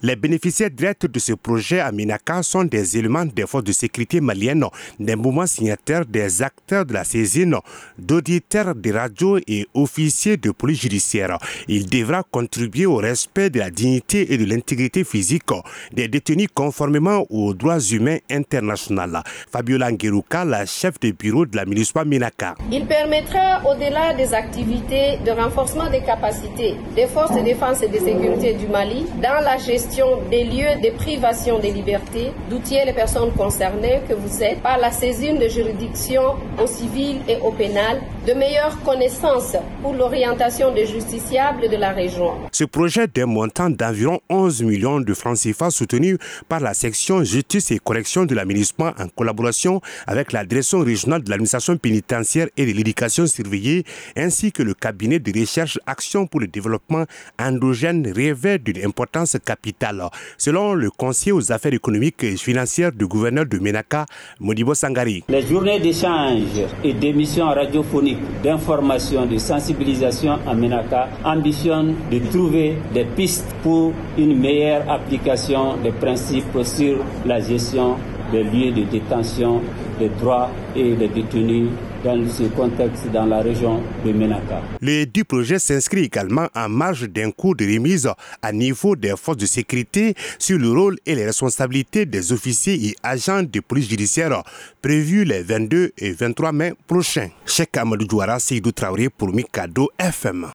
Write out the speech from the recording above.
Les bénéficiaires directs de ce projet à Minaka sont des éléments des forces de sécurité maliennes, des mouvements signataires, des acteurs de la saisine, d'auditeurs de radio et officiers de police judiciaire. Il devra contribuer au respect de la dignité et de l'intégrité physique des détenus conformément aux droits humains internationaux. Fabiola Ngeruka, la chef de bureau de la municipalité Minaka. Il permettra, au-delà des activités de renforcement des capacités des forces de défense et de sécurité du Mali, dans la gestion des lieux de privation des libertés, d'outiller les personnes concernées que vous êtes par la saisine de juridiction au civil et au pénal, de meilleures connaissances pour l'orientation des justiciables de la région. Ce projet d'un montant d'environ 11 millions de francs CFA soutenu par la section justice et correction de l'aménagement en collaboration avec la direction régionale de l'administration pénitentiaire et de l'éducation surveillée ainsi que le cabinet de recherche Action pour le développement endogène rêvait d'une importance capitale selon le conseiller aux affaires économiques et financières du gouverneur de Menaka, Modibo Sangari. Les journées d'échange et d'émissions radiophoniques d'information, de sensibilisation à Menaka ambitionnent de trouver des pistes pour une meilleure application des principes sur la gestion des lieux de détention des droits et des détenus dans ce contexte dans la région de Menaka. Le du projet s'inscrit également en marge d'un cours de remise à niveau des forces de sécurité sur le rôle et les responsabilités des officiers et agents de police judiciaire prévus les 22 et 23 mai prochains. Cheikh Amadou Douara, Seydou Traoré pour Mikado FM.